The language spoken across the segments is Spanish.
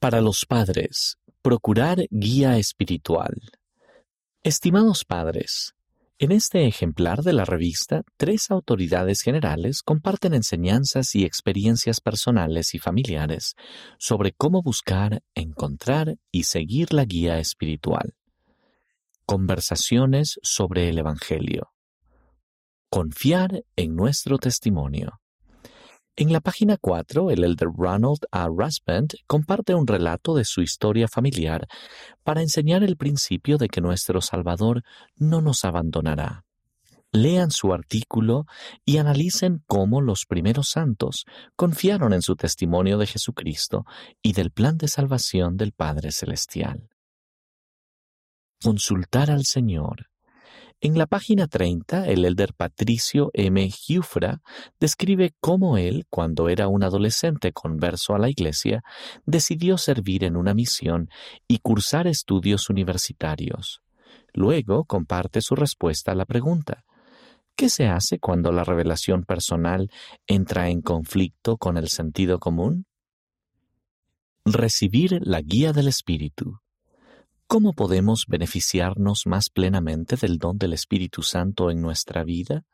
Para los padres, procurar guía espiritual. Estimados padres, en este ejemplar de la revista, tres autoridades generales comparten enseñanzas y experiencias personales y familiares sobre cómo buscar, encontrar y seguir la guía espiritual. Conversaciones sobre el Evangelio. Confiar en nuestro testimonio. En la página 4, el elder Ronald A. Rasband comparte un relato de su historia familiar para enseñar el principio de que nuestro Salvador no nos abandonará. Lean su artículo y analicen cómo los primeros santos confiaron en su testimonio de Jesucristo y del plan de salvación del Padre Celestial. Consultar al Señor en la página 30, el elder Patricio M. Giufra describe cómo él, cuando era un adolescente converso a la iglesia, decidió servir en una misión y cursar estudios universitarios. Luego comparte su respuesta a la pregunta, ¿qué se hace cuando la revelación personal entra en conflicto con el sentido común? Recibir la guía del Espíritu. ¿Cómo podemos beneficiarnos más plenamente del don del Espíritu Santo en nuestra vida?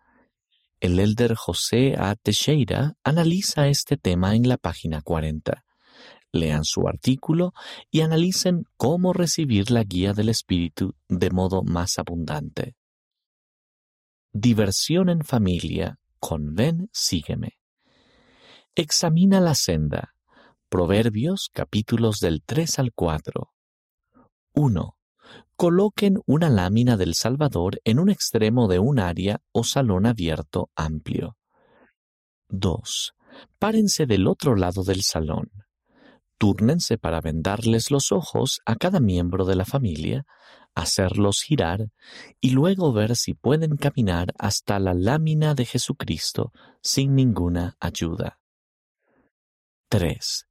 El elder José A. Teixeira analiza este tema en la página 40. Lean su artículo y analicen cómo recibir la guía del Espíritu de modo más abundante. Diversión en familia con Ven, sígueme. Examina la senda. Proverbios capítulos del 3 al 4. 1. Coloquen una lámina del Salvador en un extremo de un área o salón abierto amplio. 2. Párense del otro lado del salón. Túrnense para vendarles los ojos a cada miembro de la familia, hacerlos girar y luego ver si pueden caminar hasta la lámina de Jesucristo sin ninguna ayuda. 3.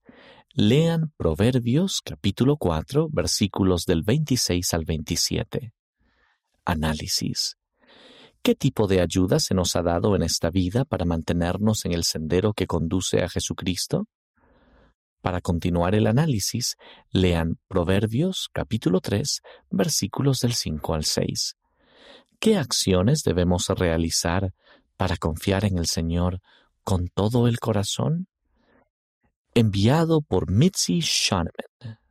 Lean Proverbios capítulo 4 versículos del 26 al 27. Análisis. ¿Qué tipo de ayuda se nos ha dado en esta vida para mantenernos en el sendero que conduce a Jesucristo? Para continuar el análisis, lean Proverbios capítulo 3 versículos del 5 al 6. ¿Qué acciones debemos realizar para confiar en el Señor con todo el corazón? Enviado por Mitzi Schoenemann.